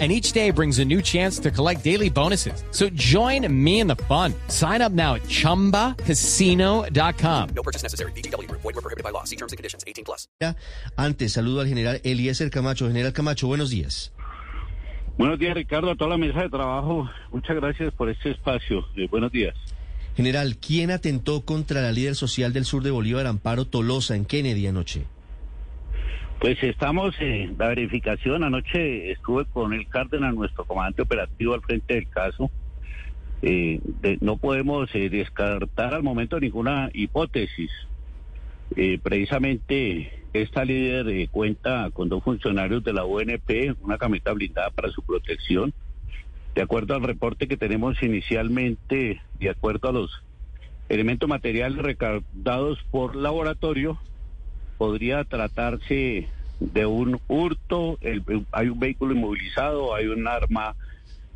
And each day brings a new chance to collect daily bonuses. So join me in the fun. Sign up now at chumbacasino.com. No purchase necessary. BGW. Void were prohibited by law. See terms and conditions. 18 plus. Antes, saludo al general Eliezer Camacho. General Camacho, buenos días. Buenos días, Ricardo, a toda la mesa de trabajo. Muchas gracias por este espacio. Eh, buenos días. General, ¿quién atentó contra la líder social del sur de Bolívar, Amparo Tolosa, en Kennedy anoche? Pues estamos en la verificación. Anoche estuve con el Cárdenas, nuestro comandante operativo, al frente del caso. Eh, no podemos eh, descartar al momento ninguna hipótesis. Eh, precisamente esta líder cuenta con dos funcionarios de la UNP, una camioneta blindada para su protección. De acuerdo al reporte que tenemos inicialmente, de acuerdo a los elementos materiales recaudados por laboratorio, podría tratarse de un hurto, el- hay un vehículo inmovilizado, hay un arma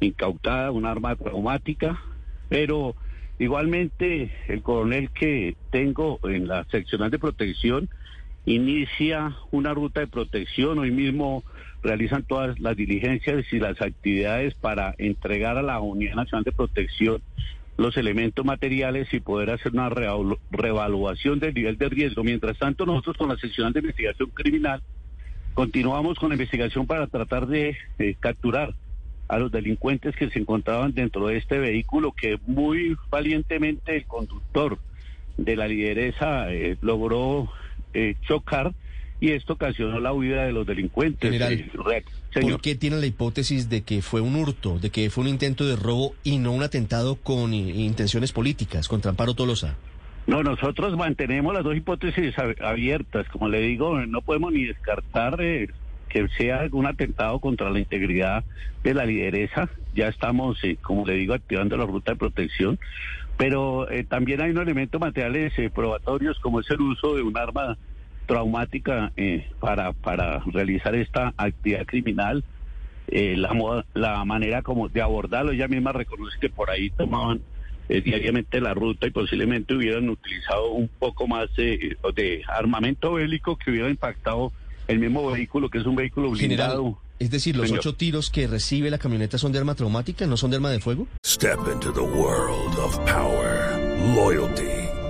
incautada, un arma traumática, pero igualmente el coronel que tengo en la seccional de protección inicia una ruta de protección, hoy mismo realizan todas las diligencias y las actividades para entregar a la Unidad Nacional de Protección los elementos materiales y poder hacer una reevaluación del nivel de riesgo. Mientras tanto, nosotros con la seccional de investigación criminal continuamos con la investigación para tratar de eh, capturar a los delincuentes que se encontraban dentro de este vehículo que muy valientemente el conductor de la lideresa eh, logró eh, chocar y esto ocasionó la huida de los delincuentes. General, Eh, señor. ¿Por qué tienen la hipótesis de que fue un hurto, de que fue un intento de robo y no un atentado con i- intenciones políticas contra Amparo Tolosa? No, nosotros mantenemos las dos hipótesis ab- abiertas. Como le digo, no podemos ni descartar eh, que sea algún atentado contra la integridad de la lideresa. Ya estamos, eh, como le digo, activando la ruta de protección. Pero eh, también hay unos elementos materiales eh, probatorios, como es el uso de un arma traumática eh, para, para realizar esta actividad criminal. Eh, la, moda- la manera como de abordarlo, ella misma reconoce que por ahí tomaban eh, diariamente la ruta y posiblemente hubieran utilizado un poco más eh, de armamento bélico que hubiera impactado el mismo vehículo, que es un vehículo General, blindado. es decir, los Señor. ocho tiros que recibe la camioneta son de arma traumática, no son de arma de fuego. Step into the world of power, loyalty,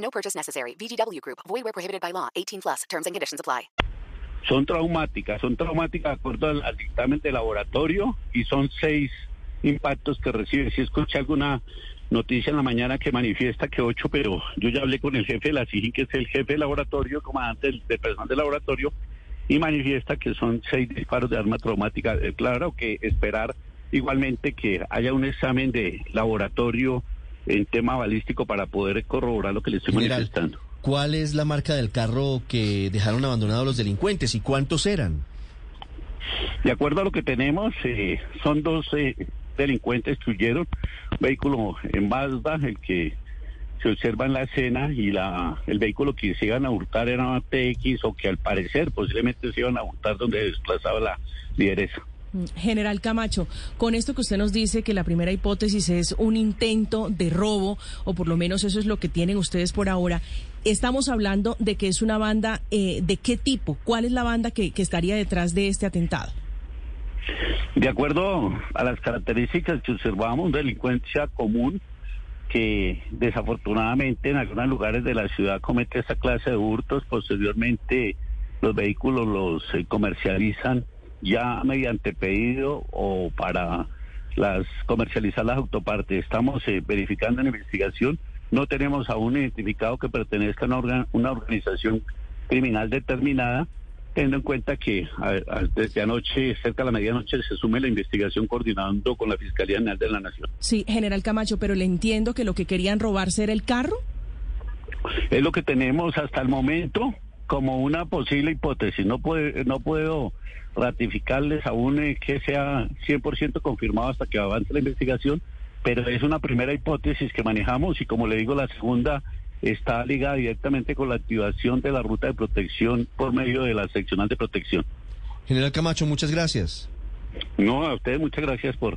No purchase necessary. VGW Group. Void were prohibited by law. 18 plus. Terms and conditions apply. Son traumáticas, son traumáticas de acuerdo al, al dictamen de laboratorio y son seis impactos que recibe. Si escuché alguna noticia en la mañana que manifiesta que ocho, pero yo ya hablé con el jefe de la SIGIN, que es el jefe de laboratorio, comandante del, del personal de laboratorio, y manifiesta que son seis disparos de arma traumática. Claro que esperar igualmente que haya un examen de laboratorio en tema balístico para poder corroborar lo que le estoy General, manifestando. ¿cuál es la marca del carro que dejaron abandonado los delincuentes y cuántos eran? De acuerdo a lo que tenemos, eh, son dos eh, delincuentes que huyeron, vehículo en Mazda, el que se observa en la escena, y la el vehículo que se iban a hurtar era una TX o que al parecer posiblemente se iban a hurtar donde desplazaba la lideresa. General Camacho, con esto que usted nos dice que la primera hipótesis es un intento de robo, o por lo menos eso es lo que tienen ustedes por ahora, estamos hablando de que es una banda eh, de qué tipo, cuál es la banda que, que estaría detrás de este atentado. De acuerdo a las características que observamos, delincuencia común que desafortunadamente en algunos lugares de la ciudad comete esta clase de hurtos, posteriormente los vehículos los eh, comercializan ya mediante pedido o para las comercializar las autopartes. Estamos eh, verificando en investigación, no tenemos aún identificado que pertenezca a una, una organización criminal determinada, teniendo en cuenta que desde anoche, cerca de la medianoche, se sume la investigación coordinando con la Fiscalía General de la Nación. Sí, general Camacho, pero le entiendo que lo que querían robarse era el carro. Es lo que tenemos hasta el momento como una posible hipótesis. No, puede, no puedo ratificarles aún eh, que sea 100% confirmado hasta que avance la investigación, pero es una primera hipótesis que manejamos y como le digo, la segunda está ligada directamente con la activación de la ruta de protección por medio de la seccional de protección. General Camacho, muchas gracias. No, a ustedes muchas gracias por